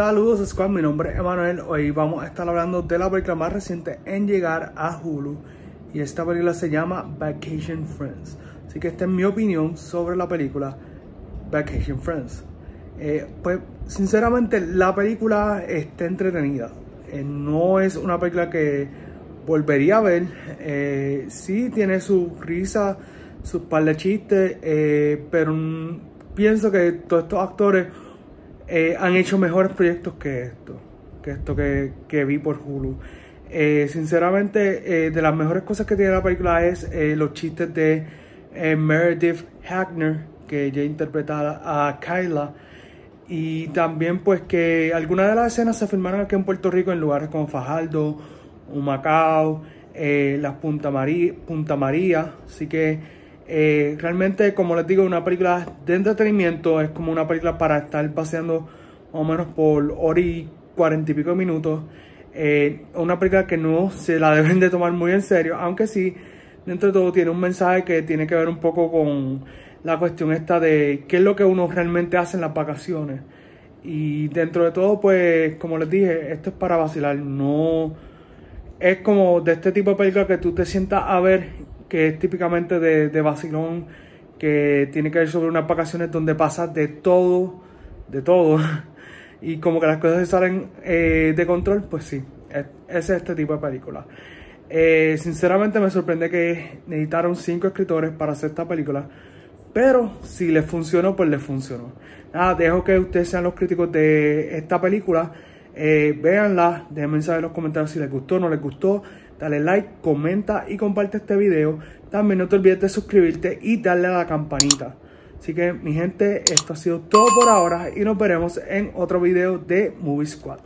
Saludos Squad, mi nombre es Emanuel. Hoy vamos a estar hablando de la película más reciente en llegar a Hulu. Y esta película se llama Vacation Friends. Así que esta es mi opinión sobre la película Vacation Friends. Eh, pues sinceramente la película está entretenida. Eh, no es una película que volvería a ver. Eh, sí tiene su risa, sus par de chistes, eh, pero pienso que todos estos actores eh, han hecho mejores proyectos que esto, que esto que, que vi por Hulu. Eh, sinceramente, eh, de las mejores cosas que tiene la película es los chistes de Meredith Hackner, que ella interpreta a Kyla. Y también pues que algunas de las escenas se filmaron aquí en Puerto Rico en lugares como Fajardo, Humacao, las Punta María, Punta María. Así que eh, realmente, como les digo, una película de entretenimiento es como una película para estar paseando más o menos por hora y cuarenta y pico minutos. Eh, una película que no se la deben de tomar muy en serio, aunque sí, dentro de todo tiene un mensaje que tiene que ver un poco con la cuestión esta de qué es lo que uno realmente hace en las vacaciones. Y dentro de todo, pues, como les dije, esto es para vacilar, no es como de este tipo de película que tú te sientas a ver que es típicamente de, de vacilón, que tiene que ver sobre unas vacaciones donde pasa de todo, de todo, y como que las cosas se salen eh, de control, pues sí, es, es este tipo de película. Eh, sinceramente me sorprende que necesitaron cinco escritores para hacer esta película, pero si les funcionó, pues les funcionó. Nada, dejo que ustedes sean los críticos de esta película. Eh, véanla, déjenme saber en los comentarios si les gustó o no les gustó dale like, comenta y comparte este video. También no te olvides de suscribirte y darle a la campanita. Así que mi gente, esto ha sido todo por ahora y nos veremos en otro video de Movie Squad.